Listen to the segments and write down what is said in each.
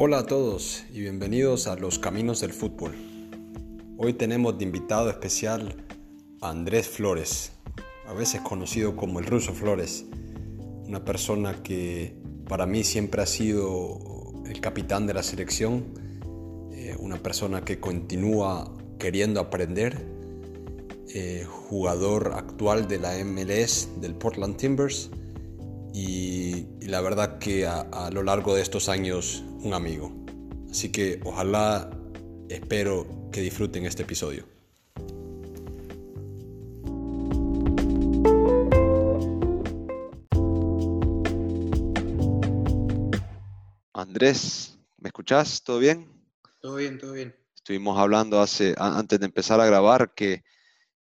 Hola a todos y bienvenidos a Los Caminos del Fútbol. Hoy tenemos de invitado especial a Andrés Flores, a veces conocido como el ruso Flores, una persona que para mí siempre ha sido el capitán de la selección, eh, una persona que continúa queriendo aprender, eh, jugador actual de la MLS del Portland Timbers y, la verdad que a lo largo de estos años un amigo. Así que ojalá, espero que disfruten este episodio. Andrés, ¿me escuchás? ¿Todo bien? Todo bien, todo bien. Estuvimos hablando hace, antes de empezar a grabar que,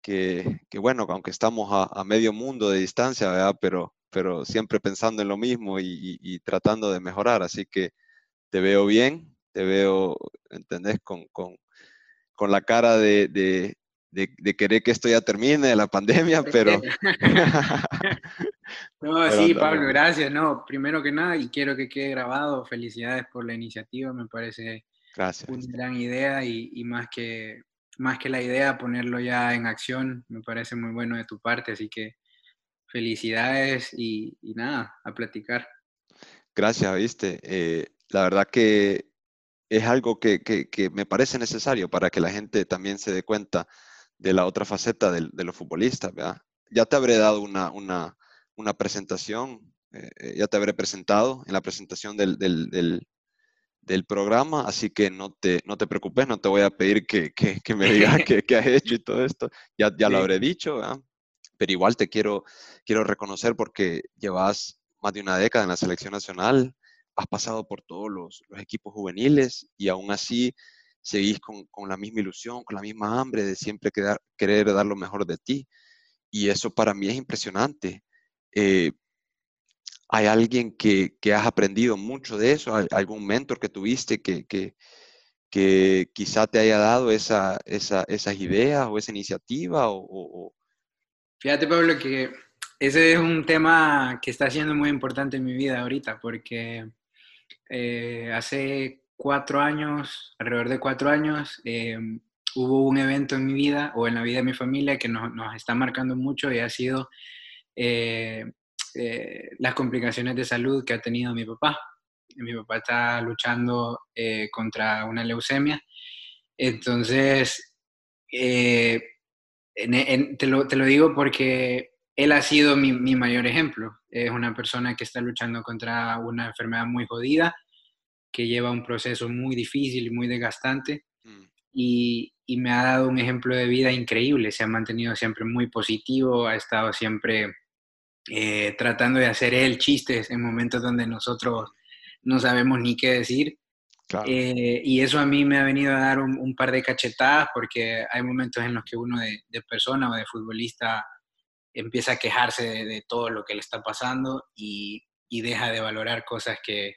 que, bueno, aunque estamos a, medio mundo de distancia, ¿verdad? Pero, pero siempre pensando en lo mismo y, y tratando de mejorar. Así que te veo bien, te veo, ¿entendés? Con, con, con la cara de, de, de, querer que esto ya termine, de la pandemia, pero... no, sí, Pablo, gracias. No, primero que nada, y quiero que quede grabado, felicidades por la iniciativa, me parece gracias. una gran idea y, y más, que, más que la idea, ponerlo ya en acción, me parece muy bueno de tu parte, así que felicidades y, y nada, a platicar. Gracias, viste. Eh, la verdad que es algo que, me parece necesario para que la gente también se dé cuenta de la otra faceta de, los futbolistas, Ya te habré dado una, una, presentación, eh, eh, ya te habré presentado en la presentación del, del, programa, así que no te, no te preocupes, no te voy a pedir que, me digas qué, has hecho y todo esto, ya, ya lo habré dicho, pero igual te quiero, quiero reconocer porque llevas más de una década en la selección nacional, has pasado por todos los, equipos juveniles y aún así seguís con, la misma ilusión, con la misma hambre de siempre querer dar lo mejor de ti. Y eso para mí es impresionante. Eh, ¿Hay alguien que, has aprendido mucho de eso? ¿Algún mentor que tuviste que, que, quizá te haya dado esa, esas ideas o esa iniciativa? O, Fíjate, Pablo, que ese es un tema que está siendo muy importante en mi vida ahorita, porque eh, hace cuatro años, alrededor de cuatro años, eh, hubo un evento en mi vida o en la vida de mi familia que nos, está marcando mucho y ha sido eh, las complicaciones de salud que ha tenido mi papá. Mi papá está luchando contra una leucemia. Entonces, te, lo, digo porque él ha sido mi, mi, mayor ejemplo. Es una persona que está luchando contra una enfermedad muy jodida, que lleva un proceso muy difícil y muy desgastante. Mm. Y, y, me ha dado un ejemplo de vida increíble. Se ha mantenido siempre muy positivo, ha estado siempre eh, tratando de hacer él chistes en momentos donde nosotros no sabemos ni qué decir. Eh, y eso a mí me ha venido a dar un, par de cachetadas porque hay momentos en los que uno de, de persona o de futbolista empieza a quejarse de, todo lo que le está pasando y, deja de valorar cosas que,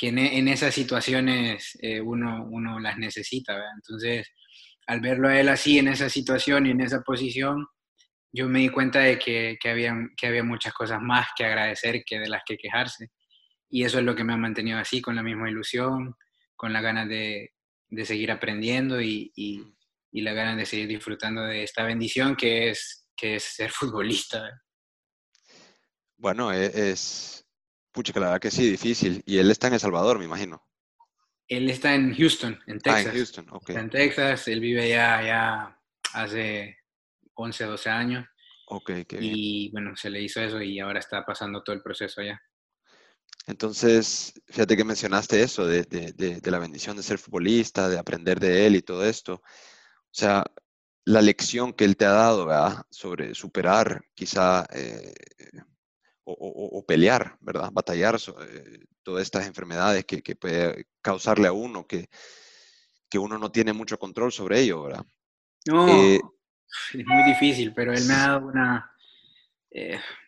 en, esas situaciones eh, uno, uno las necesita. Entonces, al verlo a él así, en esa situación y en esa posición, yo me di cuenta de que, que, había, que había muchas cosas más que agradecer que de las que quejarse. Y eso es lo que me ha mantenido así, con la misma ilusión, con la ganas de, seguir aprendiendo y, y, y la ganas de seguir disfrutando de esta bendición que es que es ser futbolista. Bueno, e-, es, pucha, que la verdad que sí, difícil. Y él está en El Salvador, me imagino. Él está en Houston, en Texas. Ah, en Houston, ok. en Texas, él vive ya, ya hace 11, 12 años. Ok, qué bien. Y bueno, se le hizo eso y ahora está pasando todo el proceso allá. Entonces, fíjate que mencionaste eso de, de, de, la bendición de ser futbolista, de aprender de él y todo esto. O sea, la lección que él te ha dado, ¿verdad? Sobre superar quizá eh, o, pelear, ¿verdad? Batallar eh, todas estas enfermedades que, que, puede causarle a uno, que, que uno no tiene mucho control sobre ello, ¿verdad? No, eh, es muy difícil, pero él me ha dado una,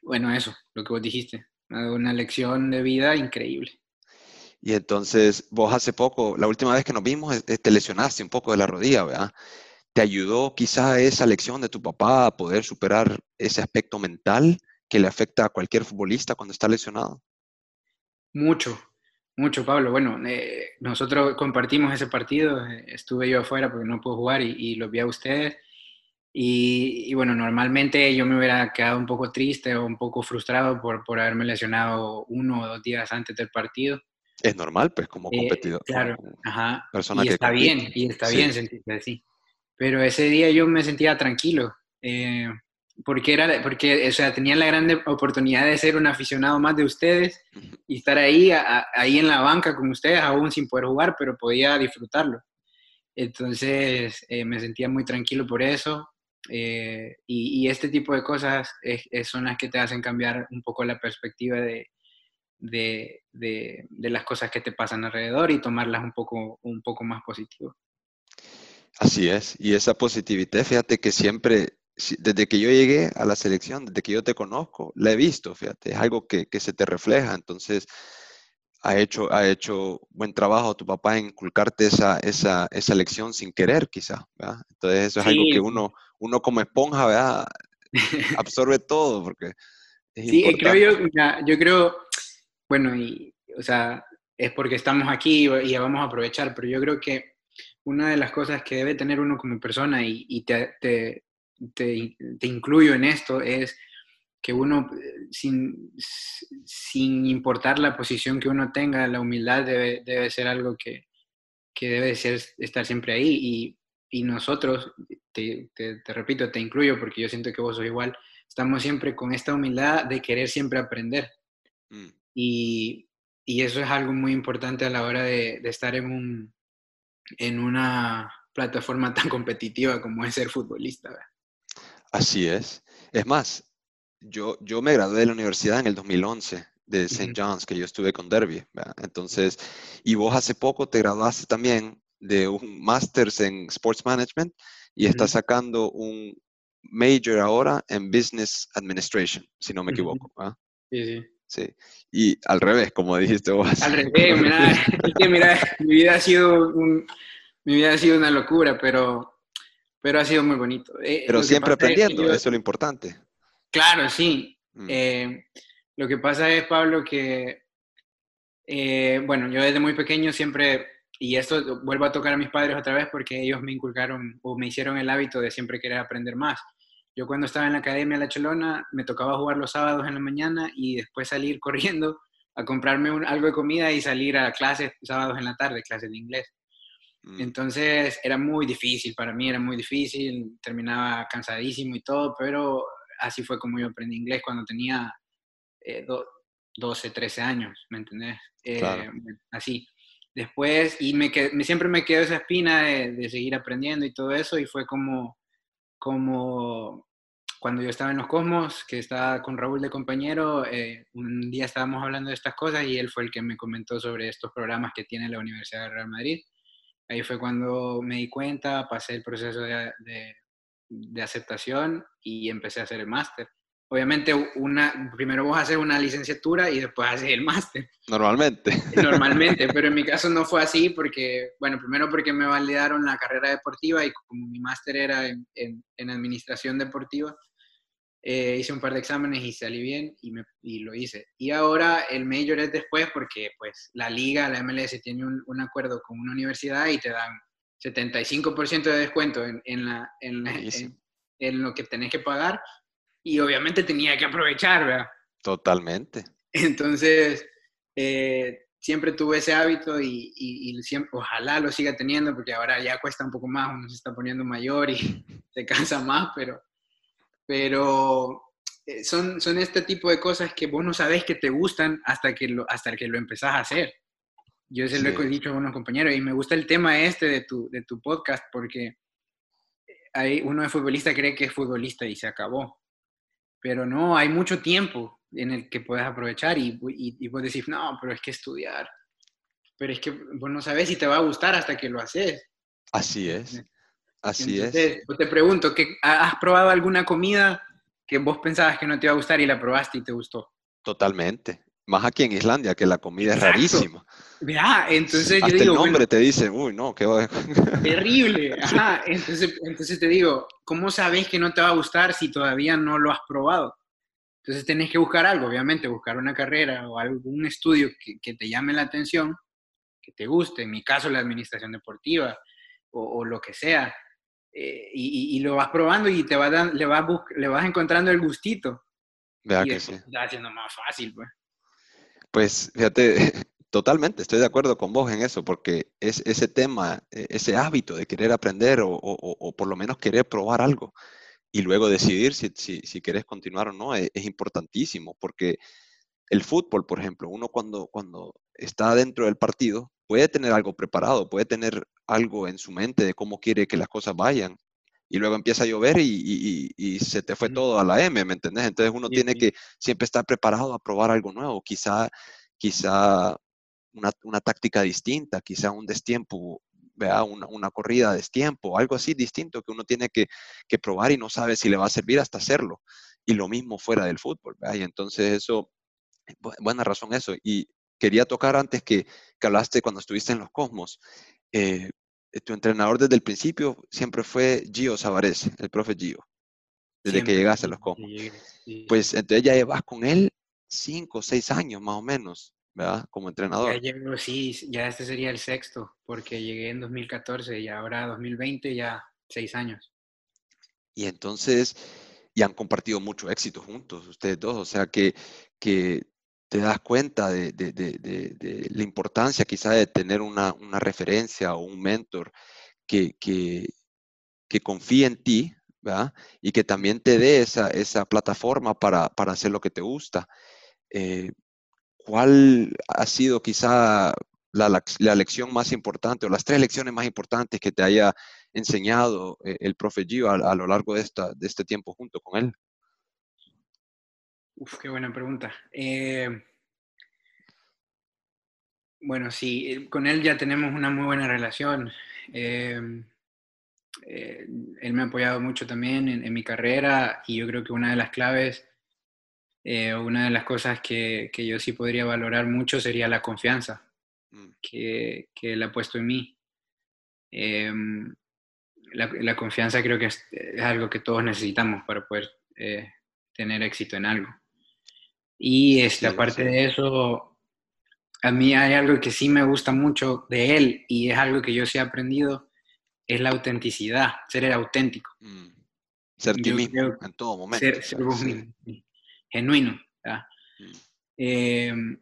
bueno, eso, lo que vos dijiste, me ha dado una lección de vida increíble. Y entonces, vos hace poco, la última vez que nos vimos, te lesionaste un poco de la rodilla, ¿verdad? ¿Te ayudó quizá esa lección de tu papá a poder superar ese aspecto mental que le afecta a cualquier futbolista cuando está lesionado? Mucho, Mucho, Pablo. Bueno, eh, nosotros compartimos ese partido. eh, Estuve yo afuera porque no puedo jugar y, y los vi a ustedes. Y, y bueno, normalmente yo me hubiera quedado un poco triste o un poco frustrado por, por haberme lesionado uno o dos días antes del partido. Es normal, pues, como Eh, competidor. claro, ajá. persona Y que está compite. bien, y está Sí. bien sentirse así. Pero ese día yo me sentía tranquilo, eh, porque, era, porque o sea, tenía la grande oportunidad de ser un aficionado más de ustedes y estar ahí, a- ahí en la banca con ustedes, aún sin poder jugar, pero podía disfrutarlo. Entonces eh, me sentía muy tranquilo por eso. eh, y, y este tipo de cosas es- es- son las que te hacen cambiar un poco la perspectiva de, de, de- de las cosas que te pasan alrededor y tomarlas un poco, un poco más positivo. Así es. Y esa positividad, fíjate que siempre, si- desde que yo llegué a la selección, desde que yo te conozco, la he visto, fíjate, es algo que, que se te refleja. Entonces, ha hecho, ha hecho buen trabajo tu papá en inculcarte esa, esa, esa lección sin querer, quizá, ¿verdad? Entonces, eso es algo que uno, uno como esponja, ¿verdad? Absorbe todo, porque es Sí, importante. creo yo, mira, yo creo, bueno, y, o sea, es porque estamos aquí y ya vamos a aprovechar, pero yo creo que una de las cosas que debe tener uno como persona, y, y te, te, te, te incluyo en esto, es que uno, eh, sin, sin importar la posición que uno tenga, la humildad debe, debe ser algo que, que debe ser, estar siempre ahí. Y, y nosotros, te, te, te repito, te incluyo porque yo siento que vos sos igual, estamos siempre con esta humildad de querer siempre aprender. Mm, Y, y eso es algo muy importante a la hora de, de estar en, un, en una plataforma tan competitiva como es ser futbolista. ¿verdad? Así es. Es más, yo, yo me gradué de la universidad en el 2011 de St. John's, que yo estuve con Derby, ¿verdad? Entonces, y vos hace poco te graduaste también de un Masters en Sports Management y estás sacando un major ahora en Business Administration, si no me equivoco, ¿verdad? Sí, sí. Sí. Y al revés, como dijiste vos. Al revés, mira, es que mira, mi vida ha sido un- mi vida ha sido una locura, pero, pero ha sido muy bonito. Eh, Pero lo que siempre es aprendiendo, yo- eso es lo importante. Claro, sí. Mm, Eh, lo que pasa es, Pablo, que, eh, bueno, yo desde muy pequeño siempre, y esto vuelvo a tocar a mis padres otra vez porque ellos me inculcaron o me hicieron el hábito de siempre querer aprender más. Yo cuando estaba en la Academia La Chelona me tocaba jugar los sábados en la mañana y después salir corriendo a comprarme un- algo de comida y salir a clases sábados en la tarde, clases de inglés. mm, Entonces era muy difícil, para mí era muy difícil, terminaba cansadísimo y todo, pero así fue como yo aprendí inglés cuando tenía eh, do- 12, 13 años, ¿me entendés? Eh, Claro. Así. Después, y me, qued- me- siempre me quedó esa espina de, de seguir aprendiendo y todo eso, y fue como, como cuando yo estaba en los Cosmos, que estaba con Raúl de compañero, eh, un día estábamos hablando de estas cosas y él fue el que me comentó sobre estos programas que tiene la Universidad de Real Madrid. Ahí fue cuando me di cuenta, pasé el proceso de, de- de aceptación y empecé a hacer el máster. Obviamente, una, primero vos haces una licenciatura y después haces el máster, Normalmente. normalmente, pero en mi caso no fue así porque, bueno, primero porque me validaron la carrera deportiva y como mi máster era en, en- en administración deportiva, eh, hice un par de exámenes y salí bien y, me, y lo hice. Y ahora el major es después porque pues la liga, la MLS tiene un, un acuerdo con una universidad y te dan 75% de descuento en, en, la, en, la- en lo que tenés que pagar y obviamente tenía que aprovechar, ¿verdad? Totalmente. Entonces, eh, siempre tuve ese hábito y, y- y siempre, ojalá lo siga teniendo porque ahora ya cuesta un poco más, uno se está poniendo mayor y se cansa más, pero, pero eh, son, son este tipo de cosas que vos no sabés que te gustan hasta que lo, hasta que lo empezás a hacer. Yo se lo he dicho a unos compañeros y me gusta el tema este de tu, de tu podcast porque hay, uno de futbolista cree que es futbolista y se acabó. Pero no, hay mucho tiempo en el que puedes aprovechar y, y, y vos decís, no, pero es que estudiar. Pero es que vos no sabes si te va a gustar hasta que lo haces. Así es. Así es. Te pregunto, ¿qué, ¿has probado alguna comida que vos pensabas que no te iba a gustar y la probaste y te gustó? Totalmente. Más aquí en Islandia, que la comida Exacto. es rarísima. Vea, entonces yo Hasta digo, el nombre bueno, te dice, uy, no, qué va. terrible. Ajá, entonces, entonces te digo, ¿cómo sabes que no te va a gustar si todavía no lo has probado? Entonces tenés que buscar algo, obviamente, buscar una carrera o algún estudio que, te llame la atención, que te guste, en mi caso la administración deportiva o, lo que sea, eh, y, lo vas probando y te vas le, vas le vas encontrando el gustito. Vea que sí. Está haciendo más fácil, pues. Pues fíjate, totalmente, estoy de acuerdo con vos en eso, porque es ese tema, e, ese hábito de querer aprender o, por lo menos querer probar algo y luego decidir si, si, querés continuar o no es, importantísimo, porque el fútbol, por ejemplo, uno cuando, cuando está dentro del partido puede tener algo preparado, puede tener algo en su mente de cómo quiere que las cosas vayan, y luego empieza a llover y, se te fue todo a la M, ¿me entendés? Entonces uno tiene que siempre estar preparado a probar algo nuevo, quizá, quizá una, táctica distinta, quizá un destiempo, vea, una, una, corrida a destiempo, algo así distinto que uno tiene que, probar y no sabe si le va a servir hasta hacerlo. Y lo mismo fuera del fútbol, ¿vea? Y entonces eso, buena razón eso. Y quería tocar antes que, que hablaste cuando estuviste en los Cosmos. Eh, tu entrenador desde el principio siempre fue Gio Savares, el profe Gio, desde que llegaste a los Cosmos. Pues entonces ya llevas con él cinco o seis años más o menos, ¿verdad? Como entrenador. Ya llevo, sí, ya este sería el sexto, porque llegué en 2014 y ahora 2020 ya seis años. Y entonces, y han compartido mucho éxito juntos, ustedes dos, o sea que, que te das cuenta de, la importancia quizá de tener una, referencia o un mentor que, confíe en ti. Y que también te dé esa, plataforma para, hacer lo que te gusta. Eh, ¿Cuál ha sido quizá la, lección más importante o las tres lecciones más importantes que te haya enseñado eh, el profe Gio a, lo largo de este tiempo junto con él? Uf, qué buena pregunta. Eh, bueno, sí, eh, con él ya tenemos una muy buena relación. Eh, él me ha apoyado mucho también en, mi carrera y yo creo que una de las claves, una de las cosas que, yo sí podría valorar mucho sería la confianza mm. que, él ha puesto en mí. La, confianza creo que es, algo que todos necesitamos para poder tener éxito en algo. Y este, aparte de eso, a mí hay algo que sí me gusta mucho de él y es algo que yo sí he aprendido, es la autenticidad, ser el auténtico. Mm. Ser ti mismo en todo momento. Ser, genuino. Mm. Em,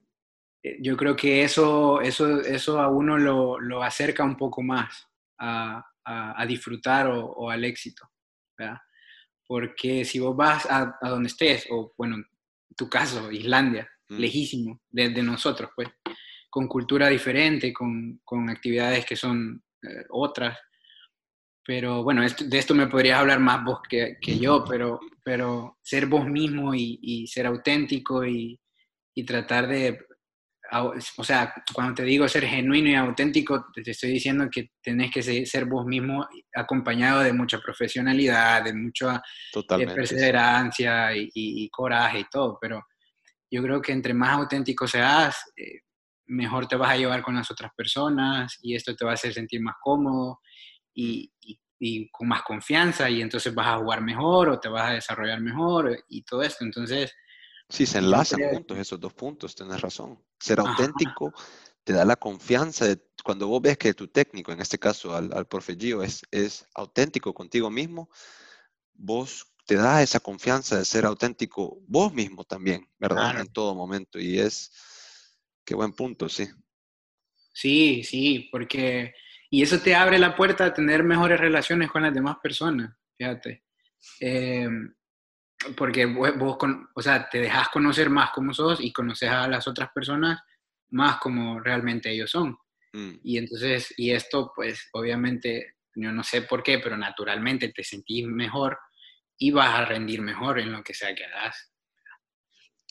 eh, yo creo que eso, eso, eso a uno lo, lo acerca un poco más a, a, disfrutar o, al éxito. Porque si vos vas a, a donde estés, o bueno, tu caso, Islandia, mm. lejísimo de, nosotros, pues, con cultura diferente, con, con actividades que son eh, otras. Pero bueno, de esto me podrías hablar más vos que, que yo, pero, pero ser vos mismo y, y ser auténtico y, y, tratar de o sea, cuando te digo ser genuino y auténtico, te estoy diciendo que tenés que ser vos mismo acompañado de mucha profesionalidad, de mucha eh, perseverancia y, coraje y todo, pero yo creo que entre más auténtico seas, eh, mejor te vas a llevar con las otras personas y esto te va a hacer sentir más cómodo y, y con más confianza y entonces vas a jugar mejor o te vas a desarrollar mejor y todo esto. Entonces, Sí, se enlazan juntos esos dos puntos, tienes razón. Ser auténtico te da la confianza de cuando vos ves que tu técnico, en este caso al, al profe Gio, es, es auténtico contigo mismo, vos te da esa confianza de ser auténtico vos mismo también, ¿verdad? En todo momento. Y es, qué buen punto, sí. Sí, sí, porque, y eso te abre la puerta a tener mejores relaciones con las demás personas, fíjate. Eh, porque vos, o sea, te dejas conocer más como sos y conoces a las otras personas más como realmente ellos son. Mm. Y entonces, y esto pues obviamente, yo no sé por qué, pero naturalmente te sentís mejor y vas a rendir mejor en lo que sea que hagas.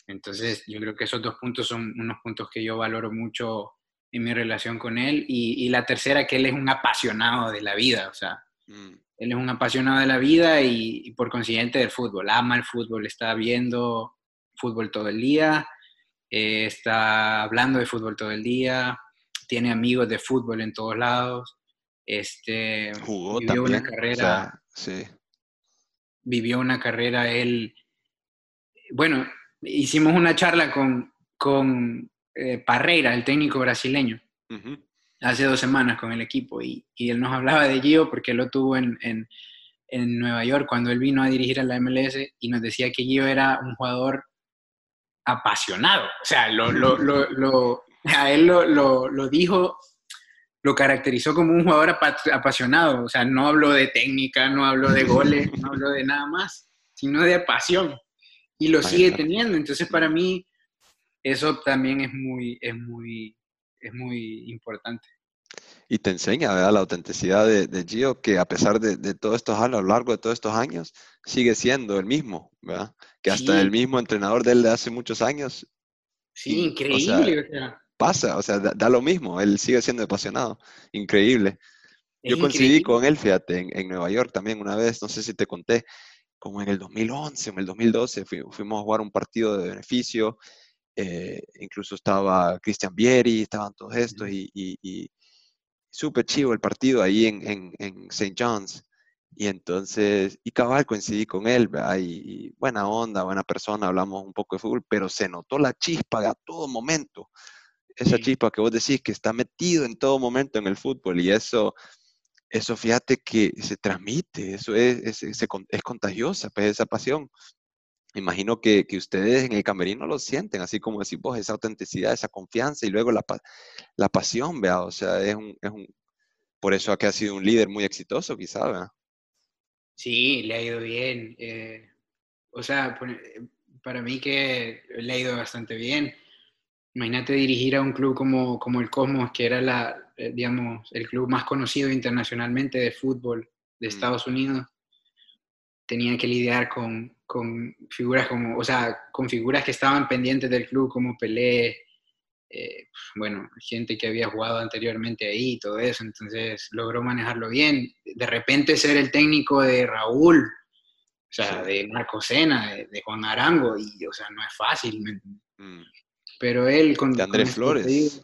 Entonces, yo creo que esos dos puntos son unos puntos que yo valoro mucho en mi relación con él. Y, y la tercera, que él es un apasionado de la vida, o sea, mm. Él es un apasionado de la vida y, por consiguiente del fútbol. Ama el fútbol, está viendo fútbol todo el día, eh, está hablando de fútbol todo el día, tiene amigos de fútbol en todos lados. Este, Jugó vivió una carrera. sí. Vivió una carrera él. Bueno, hicimos una charla con, con eh, Parreira, el técnico brasileño, hace dos semanas con el equipo y, él nos hablaba de Gio porque lo tuvo en, en, Nueva York cuando él vino a dirigir a la MLS y nos decía que Gio era un jugador apasionado. O sea, lo, lo, lo, a él lo, dijo, lo caracterizó como un jugador apasionado. O sea, no habló de técnica, no habló de goles, no habló de nada más, sino de pasión. Y lo sigue teniendo. Entonces, para mí, eso también es muy, es muy, es muy importante. Y te enseña ¿verdad? la autenticidad de, Gio, que a pesar de, de, todos estos años, a lo largo de todos estos años, sigue siendo el mismo, ¿verdad? Que hasta el mismo entrenador de él de hace muchos años. Sí, increíble. pasa, o sea, da, lo mismo, él sigue siendo apasionado, increíble. Yo coincidí con él, fíjate, en, Nueva York también una vez, no sé si te conté, como en el 2011 o en el 2012, fuimos a jugar un partido de beneficio eh, incluso estaba Christian Vieri, estaban todos estos y, y, súper chivo el partido ahí en, en, en St. John's. Y entonces, y cabal coincidí con él, Y, buena onda, buena persona, hablamos un poco de fútbol, pero se notó la chispa a todo momento. Esa chispa que vos decís que está metido en todo momento en el fútbol y eso, eso fíjate que se transmite, eso es, es, es, es contagiosa, pues, esa pasión imagino que, ustedes en el camerino lo sienten, así como decís vos, esa autenticidad, esa confianza y luego la, la pasión, vea, o sea, es un, es un, por eso que ha sido un líder muy exitoso, quizá, vea. Sí, le ha ido bien. Eh, o sea, para mí que le ha ido bastante bien. Imagínate dirigir a un club como, como el Cosmos, que era la, eh, digamos, el club más conocido internacionalmente de fútbol de mm. Estados Unidos. Tenía que lidiar con, con figuras como, o sea, con figuras que estaban pendientes del club como Pelé, eh, bueno, gente que había jugado anteriormente ahí y todo eso, entonces logró manejarlo bien. De repente ser el técnico de Raúl, o sea, de Marco Sena, de, Juan Arango, y, o sea, no es fácil. Mm. Pero él con... De Andrés Flores.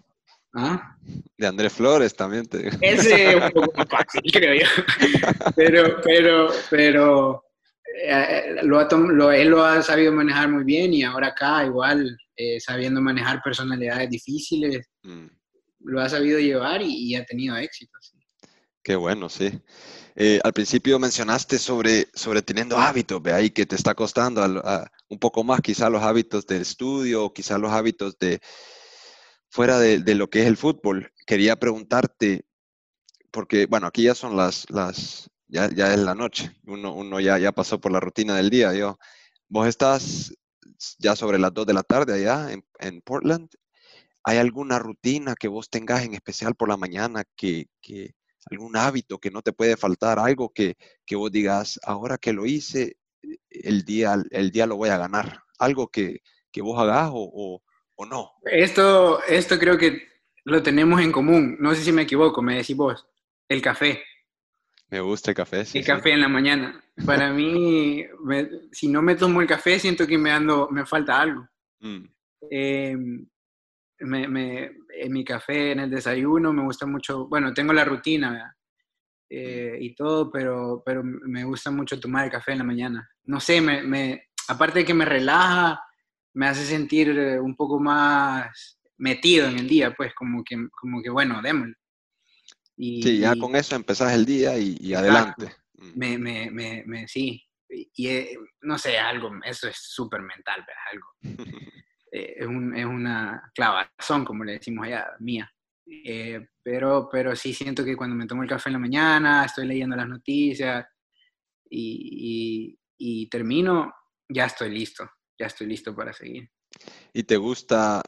¿Ah? De Andrés Flores también te Ese es un poco fácil, creo yo. Pero, pero, pero eh, lo, él lo ha sabido manejar muy bien y ahora acá igual, eh, sabiendo manejar personalidades difíciles, mm. lo ha sabido llevar y, ha tenido éxito. Qué bueno, sí. Eh, al principio mencionaste sobre, sobre teniendo hábitos, ve ahí que te está costando un poco más quizá los hábitos del estudio, quizá los hábitos de fuera de, de, lo que es el fútbol. Quería preguntarte, porque bueno, aquí ya son las, las ya, ya es la noche, uno, uno ya, ya pasó por la rutina del día. Yo, vos estás ya sobre las 2 de la tarde allá en, Portland. ¿Hay alguna rutina que vos tengas en especial por la mañana, que, que algún hábito que no te puede faltar, algo que, que, vos digas, ahora que lo hice, el día, el día lo voy a ganar? ¿Algo que, que vos hagas o, o, o, no? Esto, esto creo que lo tenemos en común. No sé si me equivoco, me decís vos. El café. Me gusta el café, sí. El café en la mañana. Para mí, si no me tomo el café, siento que me, ando, me falta algo. Mm. Em, en mi café, en el desayuno, me gusta mucho, bueno, tengo la rutina eh, mm. y todo, pero, pero me gusta mucho tomar el café en la mañana. No sé, me, me, aparte de que me relaja, me hace sentir eh, un poco más metido en el día, pues como que, como que bueno, démosle sí, ya con eso empezás el día y, adelante. Mm. Me, me, me, me, sí, y eh, no sé, algo, eso es súper mental, ¿verdad? Algo. Eh, es, un, es, una clavazón, como le decimos allá, mía. Eh, pero, pero sí siento que cuando me tomo el café en la mañana, estoy leyendo las noticias y, y, y termino, ya estoy listo, ya estoy listo para seguir. ¿Y te gusta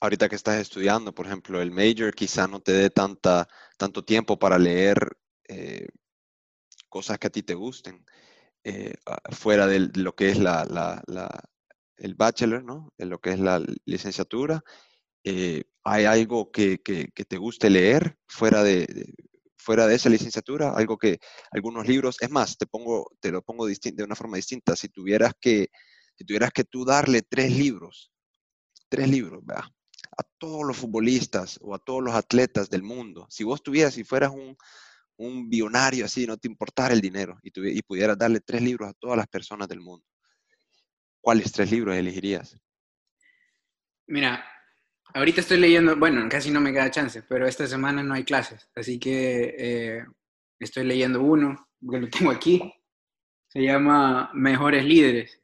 ahorita que estás estudiando, por ejemplo, el major quizá no te dé tanta, tanto tiempo para leer eh, cosas que a ti te gusten, eh, fuera de lo que es la, el bachelor, ¿no? De lo que es la licenciatura. Eh, ¿Hay algo que, te guste leer fuera de, fuera de esa licenciatura? Algo que, algunos libros, es más, te, pongo, te lo pongo de una forma distinta. Si tuvieras que, si tuvieras que tú darle tres libros, tres libros, ¿verdad? Todos los futbolistas o a todos los atletas del mundo, si vos tuvieras, si fueras un, un billonario así, no te importara el dinero y, y pudieras darle tres libros a todas las personas del mundo, ¿cuáles tres libros elegirías? Mira, ahorita estoy leyendo, bueno, casi no me queda chance, pero esta semana no hay clases, así que eh, estoy leyendo uno, que lo tengo aquí, se llama Mejores Líderes.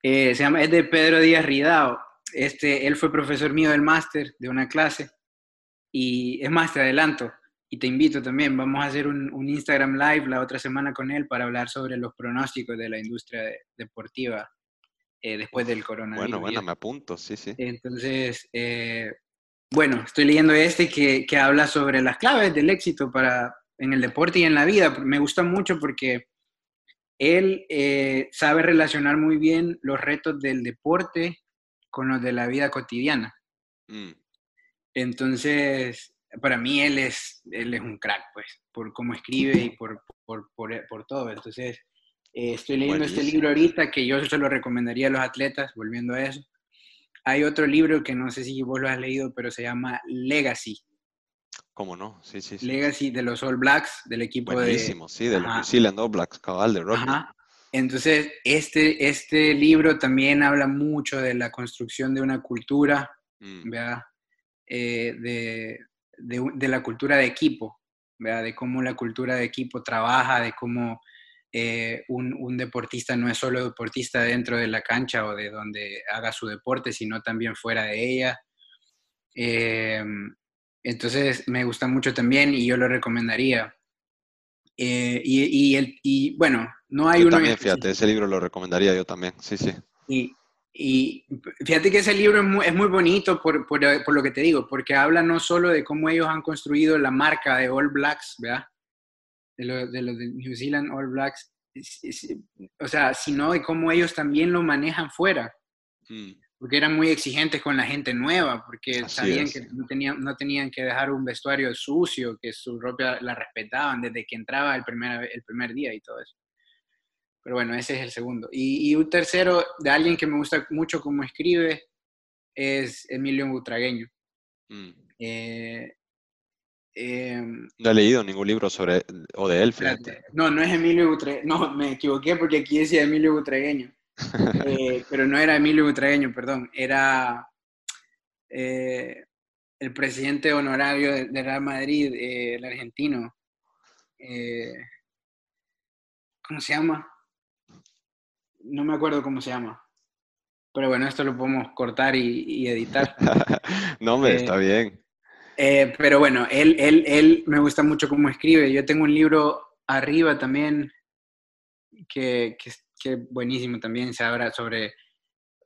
Eh, se llama, es de Pedro Díaz Ridao. Este, él fue profesor mío del máster de una clase y es más, te adelanto y te invito también, vamos a hacer un, un, Instagram Live la otra semana con él para hablar sobre los pronósticos de la industria deportiva eh, después del coronavirus. Bueno, bueno, me apunto, sí, sí. Entonces, eh, bueno, estoy leyendo este que, que, habla sobre las claves del éxito para, en el deporte y en la vida. Me gusta mucho porque él eh, sabe relacionar muy bien los retos del deporte con los de la vida cotidiana. Mm. Entonces, para mí él es, él es un crack, pues, por cómo escribe y por, por, por, por todo. Entonces, eh, estoy leyendo este libro ahorita que yo se lo recomendaría a los atletas, volviendo a eso. Hay otro libro que no sé si vos lo has leído, pero se llama Legacy. ¿Cómo no? Sí, sí, sí. Legacy de los All Blacks, del equipo Buenísimo, sí, de los New Zealand All Blacks, cabal de rugby. Entonces, este, este libro también habla mucho de la construcción de una cultura, mm. ¿verdad? Eh, de, de, la cultura de equipo, de cómo la cultura de equipo trabaja, de cómo eh, un, un, deportista no es solo deportista dentro de la cancha o de donde haga su deporte, sino también fuera de ella. Em, entonces me gusta mucho también y yo lo recomendaría. Eh, y, y, el, y, bueno, no hay yo uno... También, fíjate, ese libro lo recomendaría yo también, sí, sí. Y, y fíjate que ese libro es muy, es muy bonito por, por, por, lo que te digo, porque habla no solo de cómo ellos han construido la marca de All Blacks, ¿verdad? De los de, lo de New Zealand All Blacks, o sea, sino de cómo ellos también lo manejan fuera. Mm. Porque eran muy exigentes con la gente nueva, porque sabían que no tenían, no tenían que dejar un vestuario sucio, que su ropa la respetaban desde que entraba el primer, el primer día y todo eso. Pero bueno, ese es el segundo. Y, un tercero de alguien que me gusta mucho como escribe es Emilio Butragueño. Mm. Eh, em, no he leído ningún libro sobre o de él. No, no es Emilio Butragueño. No, me equivoqué porque aquí decía Emilio Butragueño. Eh, pero no era Emilio Butragueño, perdón. Era eh, el presidente honorario de, Real Madrid, el argentino. ¿Cómo se llama? No me acuerdo cómo se llama. Pero bueno, esto lo podemos cortar y, editar. no, me está bien. Eh, pero bueno, él, él, él me gusta mucho cómo escribe. Yo tengo un libro arriba también que, que, buenísimo también. Se habla sobre,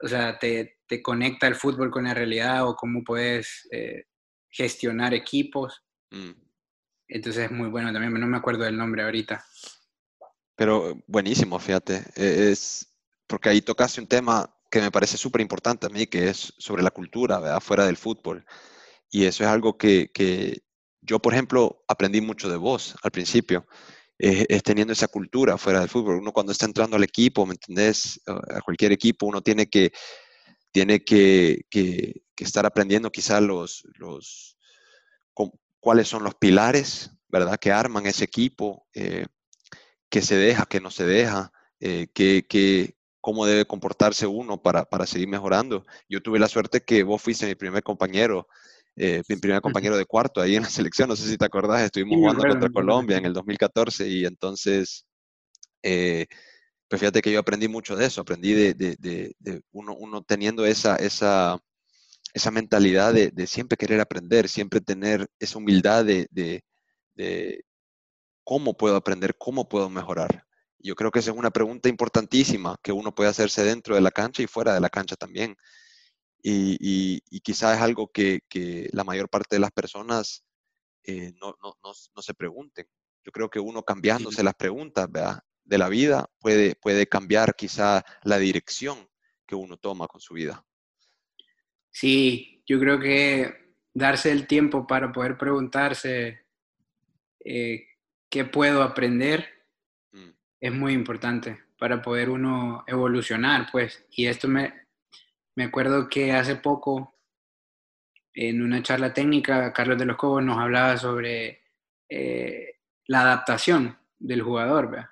o sea, te, te, conecta el fútbol con la realidad o cómo puedes eh, gestionar equipos. Mm. Entonces es muy bueno también. No me acuerdo del nombre ahorita. Pero buenísimo, fíjate. Es porque ahí tocaste un tema que me parece súper importante a mí, que es sobre la cultura, ¿verdad? Fuera del fútbol. Y eso es algo que, que yo, por ejemplo, aprendí mucho de vos al principio. Es, teniendo esa cultura fuera del fútbol. Uno cuando está entrando al equipo, ¿me entendés? A cualquier equipo, uno tiene que, tiene que, que, estar aprendiendo quizás los, los, cuáles son los pilares, ¿verdad? Que arman ese equipo. Eh, qué se deja, qué no se deja, eh, qué, cómo debe comportarse uno para, para, seguir mejorando. Yo tuve la suerte que vos fuiste mi primer compañero, eh, mi primer compañero de cuarto ahí en la selección, no sé si te acordás, estuvimos jugando contra Colombia en el 2014 y entonces, eh, pues fíjate que yo aprendí mucho de eso, aprendí de, de, de, uno, uno, teniendo esa, esa, esa mentalidad de, siempre querer aprender, siempre tener esa humildad de, ¿Cómo puedo aprender? ¿Cómo puedo mejorar? Yo creo que esa es una pregunta importantísima que uno puede hacerse dentro de la cancha y fuera de la cancha también. Y, y, quizás es algo que, la mayor parte de las personas eh, no, se pregunten. Yo creo que uno cambiándose las preguntas de la vida puede, puede cambiar quizá la dirección que uno toma con su vida. Sí, yo creo que darse el tiempo para poder preguntarse eh, qué puedo aprender. Es muy importante para poder uno evolucionar, pues. Y esto me, me acuerdo que hace poco, en una charla técnica, Carlos de los Cobos nos hablaba sobre eh, la adaptación del jugador.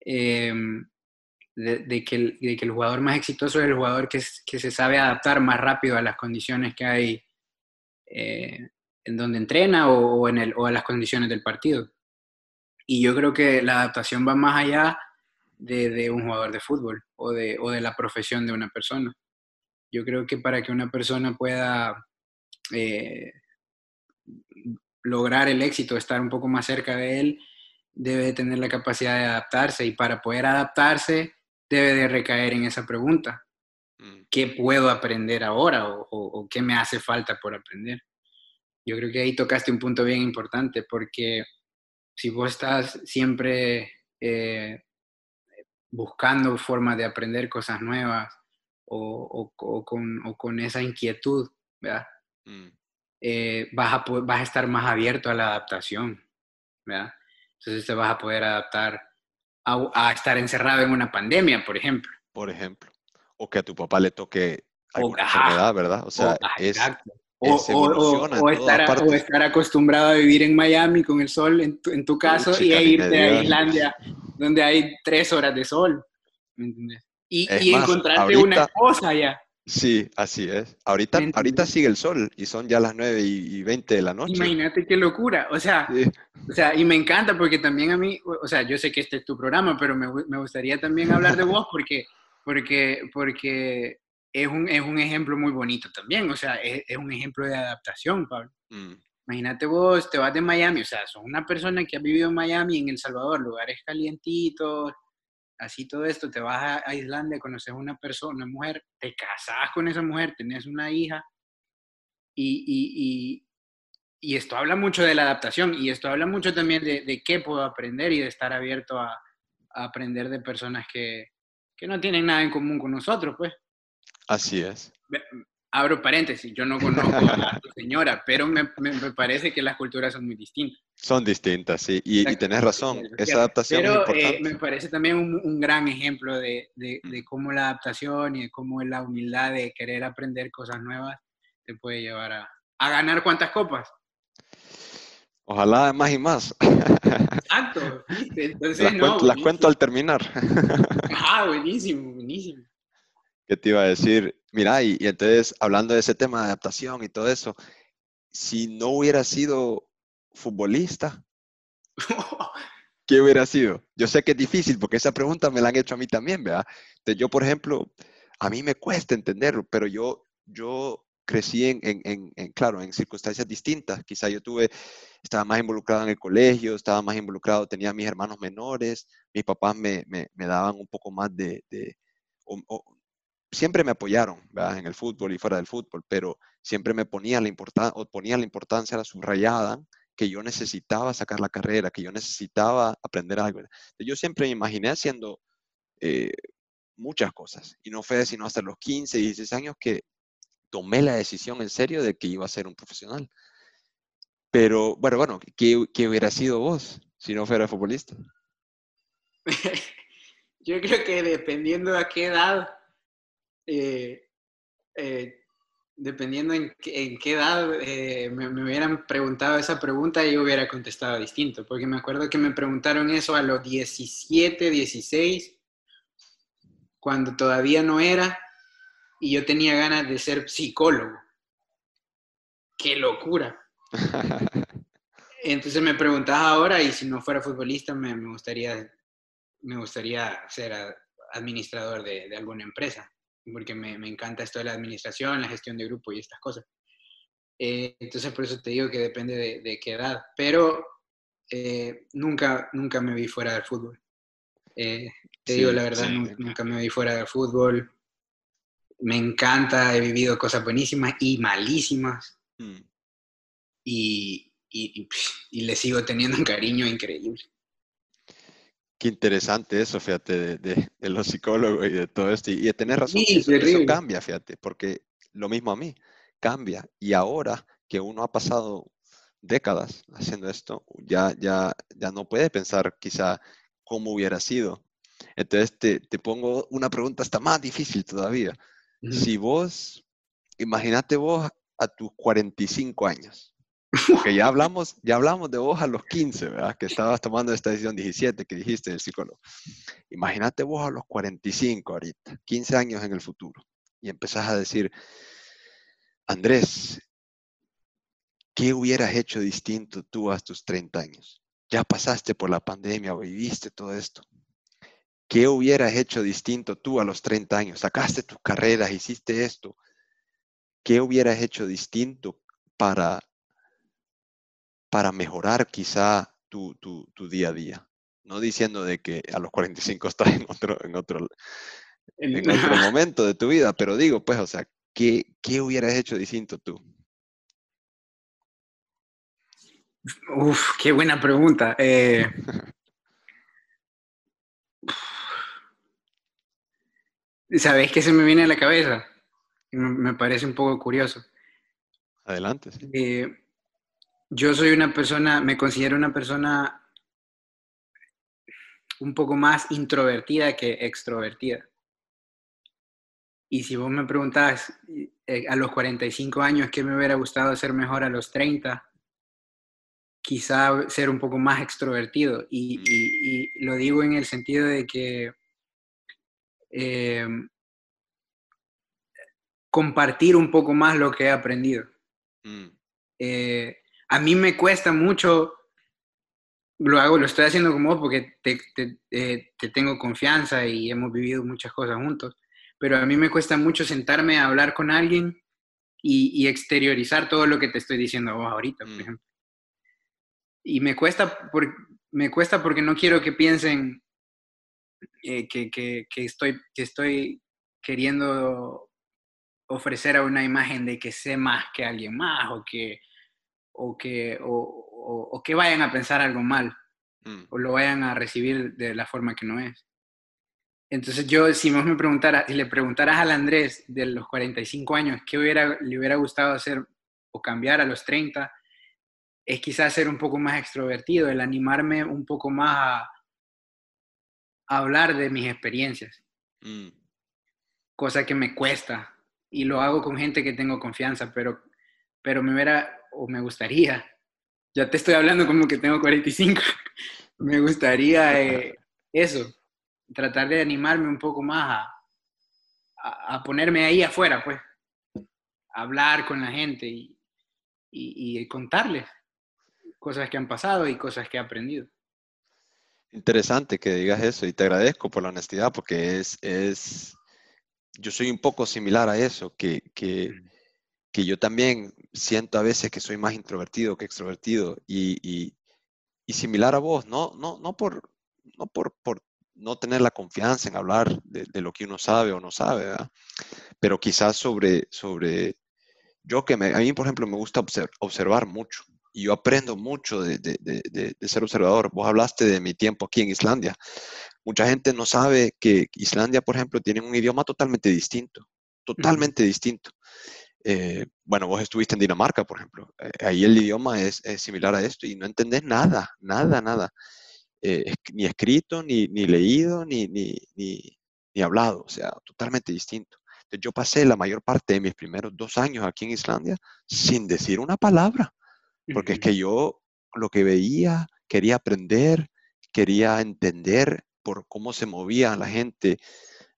Em, de, que el, que el, jugador más exitoso es el jugador que, que, se sabe adaptar más rápido a las condiciones que hay eh, en donde entrena o, en el, o a las condiciones del partido. Y yo creo que la adaptación va más allá de, de un jugador de fútbol o de, o de, la profesión de una persona. Yo creo que para que una persona pueda eh, lograr el éxito, estar un poco más cerca de él, debe tener la capacidad de adaptarse y para poder adaptarse debe de recaer en esa pregunta. Mm. ¿Qué puedo aprender ahora o, qué me hace falta por aprender? Yo creo que ahí tocaste un punto bien importante porque si vos estás siempre eh, buscando formas de aprender cosas nuevas o, con, esa inquietud, ¿verdad? Mm. Eh, vas, a, vas a estar más abierto a la adaptación, ¿verdad? Entonces te vas a poder adaptar a, estar encerrado en una pandemia, por ejemplo. Por ejemplo. O que a tu papá le toque alguna enfermedad, ¿verdad? O sea, es, o, estar, acostumbrado a vivir en Miami con el sol en tu, en tu caso y irte a Islandia donde hay tres horas de sol. ¿Me entiendes? Y, y encontrarte una esposa ya. Sí, así es. Ahorita, ahorita sigue el sol y son ya las 9 y 20 de la noche. Imagínate qué locura. O sea, o sea, y me encanta porque también a mí, o sea, yo sé que este es tu programa, pero me, me gustaría también hablar de vos porque, porque, porque es, un, es un ejemplo muy bonito también. O sea, es, es un ejemplo de adaptación, Pablo. Mm. Imagínate vos, te vas de Miami, o sea, sos una persona que ha vivido en Miami, en El Salvador, lugares calientitos, así todo esto, te vas a, Islandia, conoces a una persona, una mujer, te casas con esa mujer, tenés una hija, y, y, esto habla mucho de la adaptación, y esto habla mucho también de, qué puedo aprender y de estar abierto a, aprender de personas que, que no tienen nada en común con nosotros, pues. Así es abro paréntesis, yo no conozco a tu señora, pero me, me, parece que las culturas son muy distintas. Son distintas, sí, y, tenés razón, esa adaptación pero, es eh, importante. me parece también un, un gran ejemplo de, de, de, cómo la adaptación y de cómo la humildad de querer aprender cosas nuevas te puede llevar a, a ganar cuántas copas. Ojalá más y más. Exacto. Entonces, las, no, cuento, las cuento al terminar. Ah, buenísimo, buenísimo. ¿Qué te iba a decir? Mira, y, entonces, hablando de ese tema de adaptación y todo eso, si no hubiera sido futbolista, ¿qué hubiera sido? Yo sé que es difícil porque esa pregunta me la han hecho a mí también, ¿verdad? Entonces, yo, por ejemplo, a mí me cuesta entenderlo, pero yo, yo crecí en, en, en, claro, en circunstancias distintas. Quizá yo tuve, estaba más involucrado en el colegio, estaba más involucrado, tenía mis hermanos menores, mis papás me, me, me daban un poco más de, de siempre me apoyaron en el fútbol y fuera del fútbol, pero siempre me ponían la, importancia o ponían la importancia, la subrayada, que yo necesitaba sacar la carrera, que yo necesitaba aprender algo. Yo siempre me imaginé haciendo eh, muchas cosas y no fue sino hasta los 15, 16 años que tomé la decisión en serio de que iba a ser un profesional. Pero bueno, bueno, ¿qué, qué hubiera sido vos si no fuera futbolista? yo creo que dependiendo a qué edad eh, eh, dependiendo en, qué edad eh, me, hubieran preguntado esa pregunta, yo hubiera contestado distinto, porque me acuerdo que me preguntaron eso a los 17, 16, cuando todavía no era, y yo tenía ganas de ser psicólogo. ¡Qué locura! Entonces me preguntas ahora, y si no fuera futbolista, me, gustaría, me gustaría ser administrador de alguna empresa porque me, encanta esto de la administración, la gestión de grupo y estas cosas. Eh, entonces, por eso te digo que depende de, qué edad, pero eh, nunca, nunca me vi fuera del fútbol. Eh, te digo la verdad, nunca, me vi fuera del fútbol. Me encanta, he vivido cosas buenísimas y malísimas. Mm. Y, y, y, le sigo teniendo un cariño increíble. Qué interesante eso, fíjate, de, los psicólogos y de todo esto. Y, de tener razón, eso, cambia, fíjate, porque lo mismo a mí, cambia. Y ahora que uno ha pasado décadas haciendo esto, ya, ya, ya no puede pensar quizá cómo hubiera sido. Entonces te, te pongo una pregunta hasta más difícil todavía. Si vos, imagínate vos a tus 45 años, Ya hablamos, ya hablamos de vos a los 15, ¿verdad? Que estabas tomando esta decisión 17 que dijiste del psicólogo. Imagínate vos a los 45 ahorita, 15 años en el futuro, y empezás a decir, Andrés, ¿qué hubieras hecho distinto tú a tus 30 años? Ya pasaste por la pandemia, viviste todo esto. ¿Qué hubieras hecho distinto tú a los 30 años? Sacaste tus carreras, hiciste esto. ¿Qué hubieras hecho distinto para, para mejorar quizá tu, día a día? No diciendo de que a los 45 estás en otro, en otro, en otro momento de tu vida, pero digo, pues, o sea, ¿qué, qué hubieras hecho distinto tú? Uf, qué buena pregunta. Eh, ¿Sabes qué se me viene a la cabeza? Me parece un poco curioso. Adelante. Eh, yo soy una persona, me considero una persona un poco más introvertida que extrovertida. Y si vos me preguntás eh, a los 45 años qué me hubiera gustado hacer mejor a los 30, quizá ser un poco más extrovertido. Y, lo digo en el sentido de que Em, compartir un poco más lo que he aprendido. Mm. Eh, a mí me cuesta mucho, lo hago, lo estoy haciendo como vos porque te, eh, te, tengo confianza y hemos vivido muchas cosas juntos, pero a mí me cuesta mucho sentarme a hablar con alguien y, exteriorizar todo lo que te estoy diciendo a vos ahorita, por mm. ejemplo. Y me cuesta, por, me cuesta porque no quiero que piensen, eh, que, que, que, estoy, que estoy queriendo ofrecer a una imagen de que sé más que alguien más o que, o que, o, o, que vayan a pensar algo mal mm. o lo vayan a recibir de la forma que no es. Entonces yo, si vos me preguntara, si le preguntaras al Andrés de los 45 años qué hubiera, le hubiera gustado hacer o cambiar a los 30, es quizás ser un poco más extrovertido, el animarme un poco más a, hablar de mis experiencias. Mm. Cosa que me cuesta. Y lo hago con gente que tengo confianza, pero, pero me verá o me gustaría. Ya te estoy hablando como que tengo 45. me gustaría eh, eso, tratar de animarme un poco más a, a, ponerme ahí afuera, pues. hablar con la gente y, y, y contarles cosas que han pasado y cosas que he aprendido. Interesante que digas eso y te agradezco por la honestidad porque es, es yo soy un poco similar a eso, que, que, que yo también siento a veces que soy más introvertido que extrovertido y, y, y similar a vos, no, no, no, por, no por, por no tener la confianza en hablar de, de, lo que uno sabe o no sabe, ¿verdad? pero quizás sobre, sobre yo que me, a mí, por ejemplo, me gusta observar mucho y yo aprendo mucho de, ser observador. Vos hablaste de mi tiempo aquí en Islandia. Mucha gente no sabe que Islandia, por ejemplo, tiene un idioma totalmente distinto, totalmente distinto. Eh, bueno, vos estuviste en Dinamarca, por ejemplo. Eh, ahí el idioma es, similar a esto y no entendés nada, nada, nada. Eh, ni escrito, ni, ni leído, ni, ni, ni, ni hablado. O sea, totalmente distinto. Entonces, yo pasé la mayor parte de mis primeros dos años aquí en Islandia sin decir una palabra porque es que yo lo que veía, quería aprender, quería entender por cómo se movía la gente,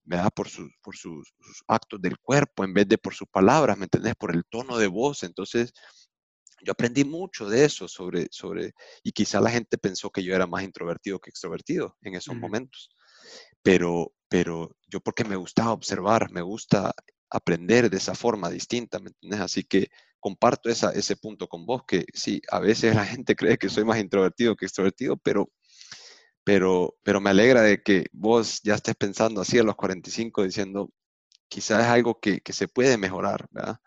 ¿verdad? Por, por sus, actos del cuerpo en vez de por sus palabras, ¿me entendés? Por el tono de voz. Entonces, yo aprendí mucho de eso sobre, sobre, y quizá la gente pensó que yo era más introvertido que extrovertido en esos momentos. Pero, pero yo porque me gustaba observar, me gusta aprender de esa forma distinta, ¿me entiendes? Así que comparto esa, ese punto con vos, que sí, a veces la gente cree que soy más introvertido que extrovertido, pero, pero, pero me alegra de que vos ya estés pensando así a los 45, diciendo, quizás es algo que, que se puede mejorar, ¿verdad?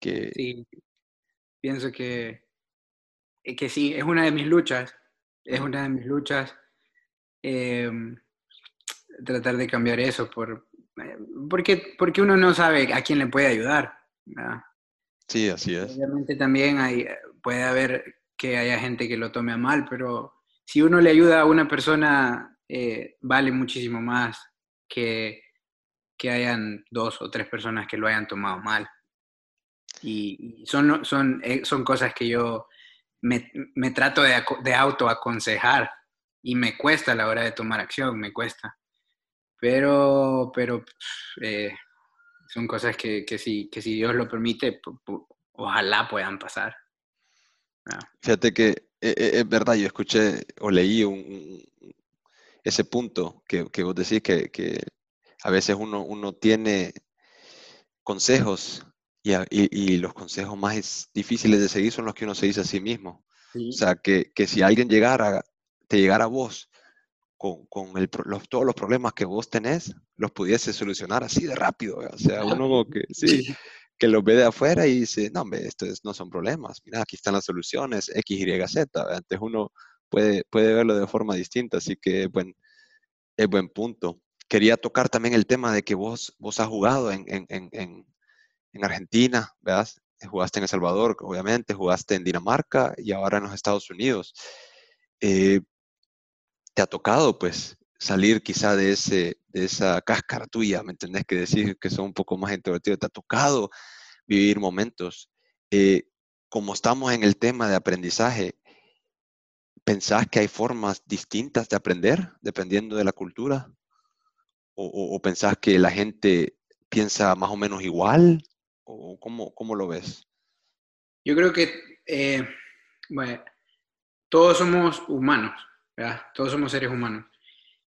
Que... Sí, pienso que, eh, que sí, es una de mis luchas, es una de mis luchas em, tratar de cambiar eso, por, eh, porque, porque uno no sabe a quién le puede ayudar. ¿verdad? Sí, así es. Obviamente también hay, puede haber que haya gente que lo tome a mal, pero si uno le ayuda a una persona, eh, vale muchísimo más que, que hayan dos o tres personas que lo hayan tomado mal. Y, son, son, eh, son cosas que yo me, trato de, de autoaconsejar y me cuesta a la hora de tomar acción, me cuesta. Pero, pero eh, son cosas que, que, si, que si Dios lo permite, ojalá puedan pasar. Fíjate que es verdad, yo escuché o leí un, ese punto que, que vos decís que, que, a veces uno, uno tiene consejos y, y, los consejos más difíciles de seguir son los que uno se dice a sí mismo. O sea, que, que, si alguien llegara, te llegara a vos con, con el, los, todos los problemas que vos tenés, los pudiese solucionar así de rápido. O sea, uno que sí, que los ve de afuera y dice, no, hombre, estos no son problemas. Mira, aquí están las soluciones, X, Y, Z. Antes uno puede, puede verlo de forma distinta, así que buen, es buen punto. Quería tocar también el tema de que vos, vos has jugado en, en, en, en Argentina, ¿verdad? Jugaste en El Salvador, obviamente, jugaste en Dinamarca y ahora en los Estados Unidos. Eh, ¿Te ha tocado, pues, salir quizá de, ese, de esa cáscara tuya, ¿me entendés? Que decir que son un poco más introvertido. ¿Te ha tocado vivir momentos? Eh, como estamos en el tema de aprendizaje, ¿pensás que hay formas distintas de aprender dependiendo de la cultura? ¿O, pensás que la gente piensa más o menos igual? ¿O cómo, cómo lo ves? Yo creo que eh, bueno, todos somos humanos, ¿verdad? Todos somos seres humanos.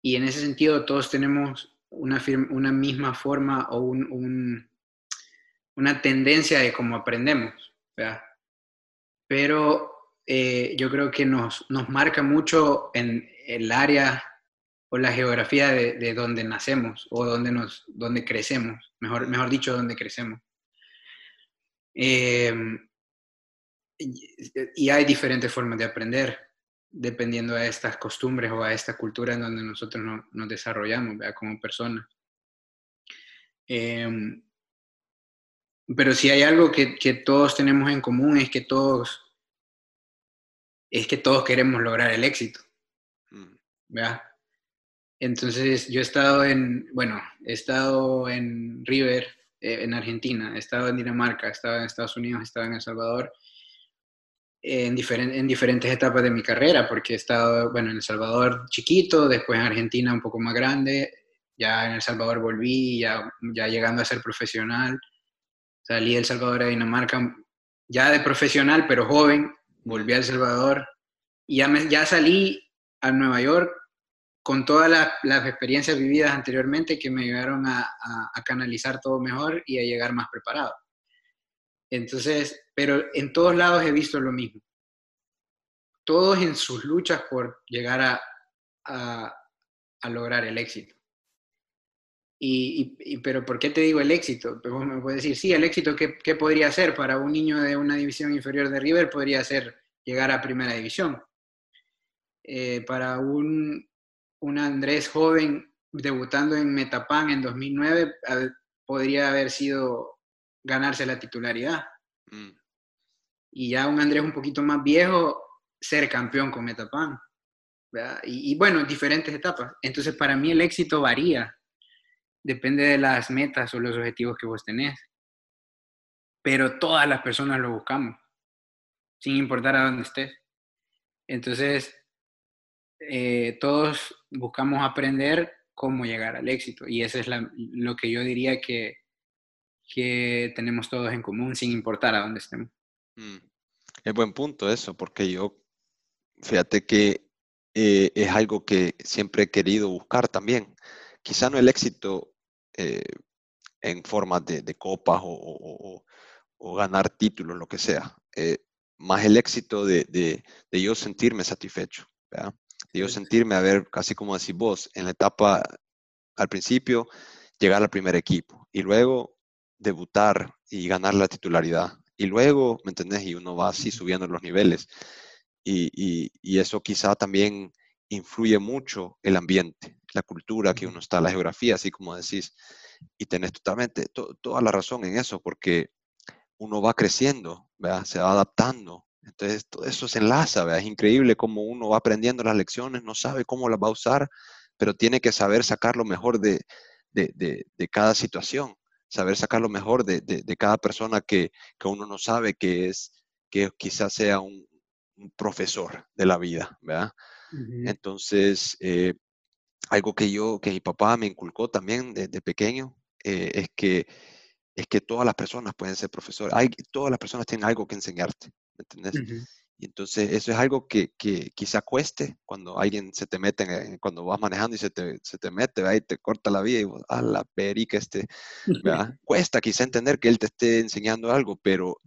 Y en ese sentido todos tenemos una, una misma forma o un, una tendencia de cómo aprendemos, ¿verdad? Pero eh, yo creo que nos, nos marca mucho en el área o la geografía de, de donde nacemos o donde, nos, donde crecemos, mejor, mejor dicho, donde crecemos. Em, y hay diferentes formas de aprender dependiendo de estas costumbres o a esta cultura en donde nosotros nos desarrollamos como personas. Em, pero si hay algo que, que, todos tenemos en común es que todos es que todos queremos lograr el éxito. Mm. ¿verdad? Entonces, yo he estado en, bueno, he estado en River, eh, en Argentina, he estado en Dinamarca, he estado en Estados Unidos, he estado en El Salvador, en, en diferentes etapas de mi carrera, porque he estado, bueno, en El Salvador chiquito, después en Argentina un poco más grande, ya en El Salvador volví, ya, ya llegando a ser profesional, salí de El Salvador a Dinamarca, ya de profesional, pero joven, volví a El Salvador y ya, ya salí a Nueva York con todas las, experiencias vividas anteriormente que me ayudaron a, canalizar todo mejor y a llegar más preparado. Entonces, pero en todos lados he visto lo mismo. Todos en sus luchas por llegar a, a, lograr el éxito. Y, pero ¿por qué te digo el éxito? Pues me puedes decir, sí, el éxito, ¿qué, ¿qué podría ser? Para un niño de una división inferior de River podría ser llegar a primera división. Eh, para un, un, Andrés joven debutando en Metapan en 2009, podría haber sido ganarse la titularidad. Mm. Y ya un Andrés un poquito más viejo, ser campeón con Metapan. Y, y, bueno, diferentes etapas. Entonces, para mí el éxito varía. Depende de las metas o los objetivos que vos tenés. Pero todas las personas lo buscamos sin importar a dónde estés. Entonces, eh, todos buscamos aprender cómo llegar al éxito y eso es lo que yo diría que, que tenemos todos en común sin importar a dónde estemos. Mm. Es buen punto eso, porque yo, fíjate que eh, es algo que siempre he querido buscar también. Quizá no el éxito eh, en forma de, copas o, o, ganar títulos, lo que sea más el éxito de, de, de yo sentirme satisfecho, ¿verdad? de yo sentirme, a ver, casi como decís vos, en la etapa al principio, llegar al primer equipo y luego debutar y ganar la titularidad. Y luego, ¿me entendés? Y uno va así subiendo los niveles. Y, y, y eso quizá también influye mucho el ambiente, la cultura que uno está, la geografía, así como decís. Y tenés totalmente toda la razón en eso, porque uno va creciendo, ¿verdad? se va adaptando. Entonces, todo eso se enlaza, ¿verdad? es increíble cómo uno va aprendiendo las lecciones, no sabe cómo las va a usar, pero tiene que saber sacar lo mejor de, de, de, cada situación, saber sacar lo mejor de, cada persona que, que, uno no sabe que es, que quizás sea un, profesor de la vida, ¿verdad? Entonces, eh, algo que yo, que mi papá me inculcó también desde pequeño, eh, es que es que todas las personas pueden ser profesores. Hay, todas las personas tienen algo que enseñarte, ¿me entiendes? Y entonces eso es algo que, que, quizá cueste cuando alguien se te mete, cuando vas manejando y se te, se te mete, ahí te corta la vida y vos, a la perica, este, cuesta quizá entender que él te esté enseñando algo, pero,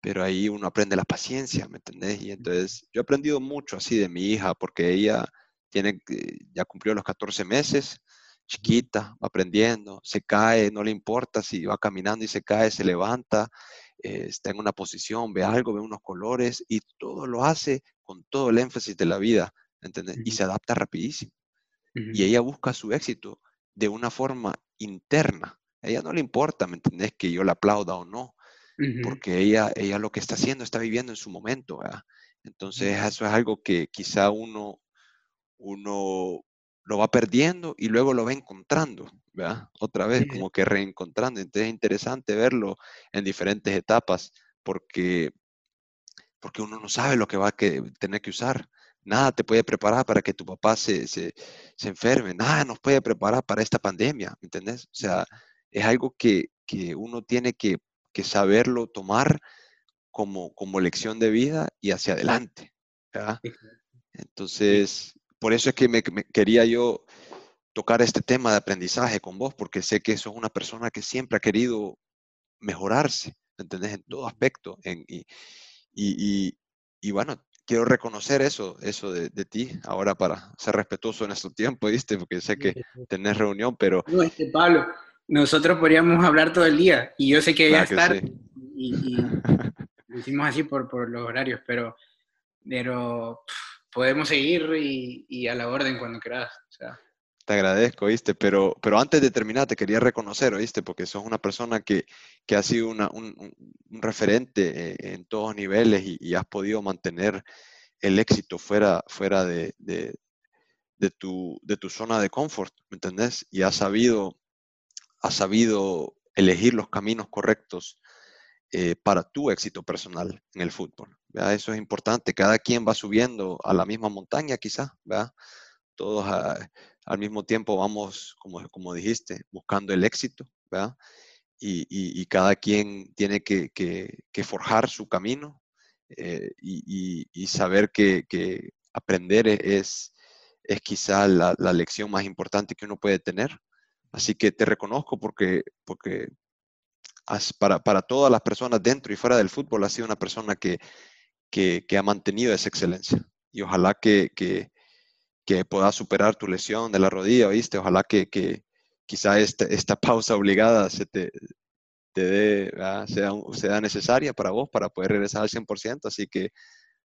pero ahí uno aprende la paciencia, ¿me entendés? Y entonces yo he aprendido mucho así de mi hija, porque ella tiene, ya cumplió los 14 meses, chiquita, aprendiendo, se cae, no le importa si va caminando y se cae, se levanta, eh, está en una posición, ve algo, ve unos colores y todo lo hace con todo el énfasis de la vida, ¿entendés? Y se adapta rapidísimo. Y ella busca su éxito de una forma interna. A ella no le importa, ¿me entendés? Que yo la aplauda o no, porque ella, ella lo que está haciendo está viviendo en su momento, ¿verdad? Entonces eso es algo que quizá uno, uno lo va perdiendo y luego lo va encontrando, ¿verdad? Otra vez, como que reencontrando. Entonces es interesante verlo en diferentes etapas porque, porque uno no sabe lo que va a tener que usar. Nada te puede preparar para que tu papá se, se, se enferme, nada nos puede preparar para esta pandemia, ¿me entendés? O sea, es algo que, que uno tiene que, que, saberlo tomar como, como lección de vida y hacia adelante, ¿verdad? Entonces, por eso es que me, quería yo tocar este tema de aprendizaje con vos, porque sé que sos una persona que siempre ha querido mejorarse, ¿entendés? En todo aspecto. y, bueno, quiero reconocer eso, eso de, ti, ahora para ser respetuoso en nuestro tiempo, ¿viste? Porque sé que tenés reunión, pero... No, este Pablo, nosotros podríamos hablar todo el día, y yo sé que ya estar, y, lo hicimos así por, por los horarios, pero, pero podemos seguir y, a la orden cuando quieras. Te agradezco, ¿viste? Pero, pero antes de terminar, te quería reconocer, ¿viste? Porque sos una persona que, que ha sido una, un, un, referente eh, en todos niveles y, has podido mantener el éxito fuera, fuera de, de, de, tu, de tu zona de confort, ¿me entendés? Y has sabido, has sabido elegir los caminos correctos eh, para tu éxito personal en el fútbol. Eso es importante. Cada quien va subiendo a la misma montaña, quizás. Todos al mismo tiempo vamos, como, como dijiste, buscando el éxito. Y, cada quien tiene que, forjar su camino eh, y, saber que, aprender e, es, es quizá la, la, lección más importante que uno puede tener. Así que te reconozco porque, porque para, para, todas las personas dentro y fuera del fútbol, ha sido una persona que, que, ha mantenido esa excelencia. Y ojalá que, que, que puedas superar tu lesión de la rodilla, ¿viste? Ojalá que, que quizá este, esta pausa obligada se te, te dé, sea, sea, necesaria para vos para poder regresar al 100%. Así que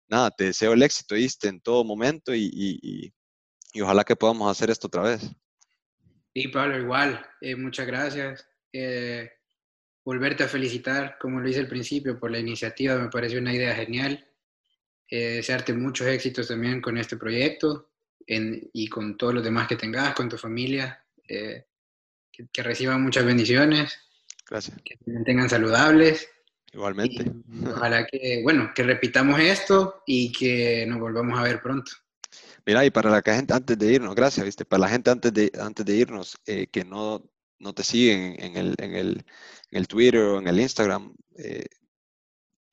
nada, te deseo el éxito, ¿viste? En todo momento y, y, y, ojalá que podamos hacer esto otra vez. Sí, Pablo, igual. Eh, muchas gracias. Eh, volverte a felicitar, como lo hice al principio, por la iniciativa, me pareció una idea genial. Eh, desearte muchos éxitos también con este proyecto y con todos los demás que tengas, con tu familia, eh, que, reciban muchas bendiciones. Gente Que se mantengan saludables. Igualmente. ojalá que, bueno, que repitamos esto y que nos volvamos a ver pronto. Mira, y para la gente antes de irnos, gracias, viste, para la gente antes de, antes de irnos, eh, que no no te siguen en el, en el, en el Twitter o en el Instagram, eh,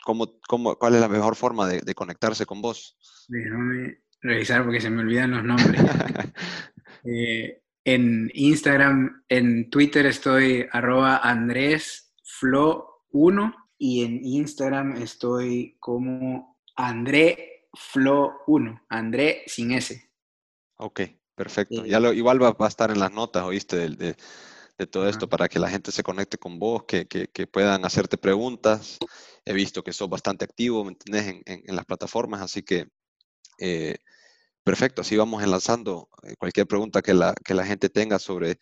¿cómo, cómo, cuál es la mejor forma de, de, conectarse con vos? Déjame revisar porque se me olvidan los nombres. eh, en Instagram, en Twitter estoy arroba andresflo1 y en Instagram estoy como andreflo1, André sin S. Ok, perfecto. Ya lo, igual va, a estar en las notas, ¿oíste? De, de, de todo esto para que la gente se conecte con vos, que, que, puedan hacerte preguntas. He visto que sos bastante activo, ¿me entendés? En, en, las plataformas, así que eh, perfecto, así vamos enlazando eh, cualquier pregunta que la, que la gente tenga sobre,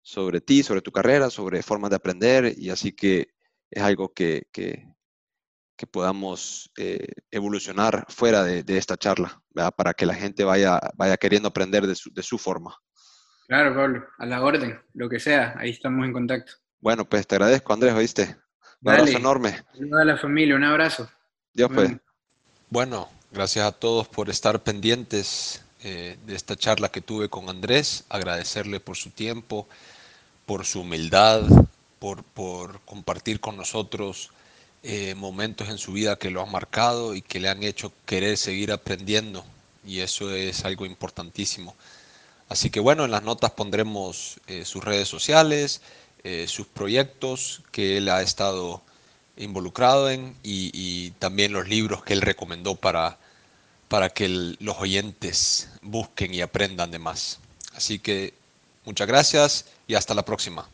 sobre ti, sobre tu carrera, sobre formas de aprender, y así que es algo que, que, que podamos eh, evolucionar fuera de, de esta charla, ¿verdad? para que la gente vaya, vaya queriendo aprender de su, de su forma. Claro, Pablo, a la orden, lo que sea, ahí estamos en contacto. Bueno, pues te agradezco, Andrés, ¿oíste? Un abrazo enorme. Saludos a la familia, un abrazo. Dios pues. Bueno, Gracias a todos por estar pendientes eh, de esta charla que tuve con Andrés. Agradecerle por su tiempo, por su humildad, por, por compartir con nosotros eh, momentos en su vida que lo han marcado y que le han hecho querer seguir aprendiendo. Y eso es algo importantísimo. Así que bueno, en las notas pondremos eh, sus redes sociales, sus proyectos que él ha estado involucrado en y, también los libros que él recomendó para, para que los oyentes busquen y aprendan de más. Así que muchas gracias y hasta la próxima.